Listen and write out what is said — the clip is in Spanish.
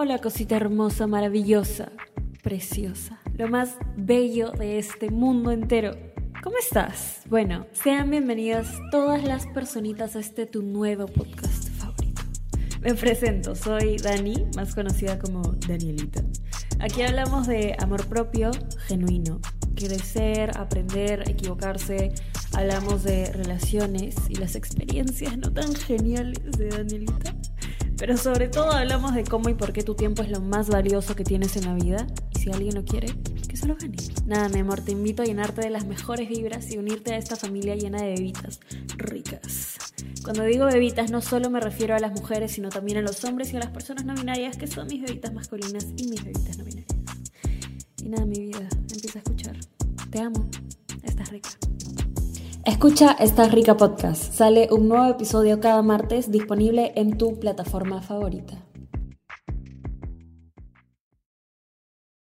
Hola cosita hermosa, maravillosa, preciosa, lo más bello de este mundo entero. ¿Cómo estás? Bueno, sean bienvenidas todas las personitas a este tu nuevo podcast favorito. Me presento, soy Dani, más conocida como Danielita. Aquí hablamos de amor propio genuino, crecer, aprender, equivocarse. Hablamos de relaciones y las experiencias no tan geniales de Danielita. Pero sobre todo hablamos de cómo y por qué tu tiempo es lo más valioso que tienes en la vida. Y si alguien lo quiere, que se lo gane. Nada, mi amor, te invito a llenarte de las mejores vibras y unirte a esta familia llena de bebitas ricas. Cuando digo bebitas no solo me refiero a las mujeres, sino también a los hombres y a las personas no binarias que son mis bebitas masculinas y mis bebitas no binarias. Y nada, mi vida, empieza a escuchar. Te amo, estás rica. Escucha Estás Rica Podcast. Sale un nuevo episodio cada martes disponible en tu plataforma favorita.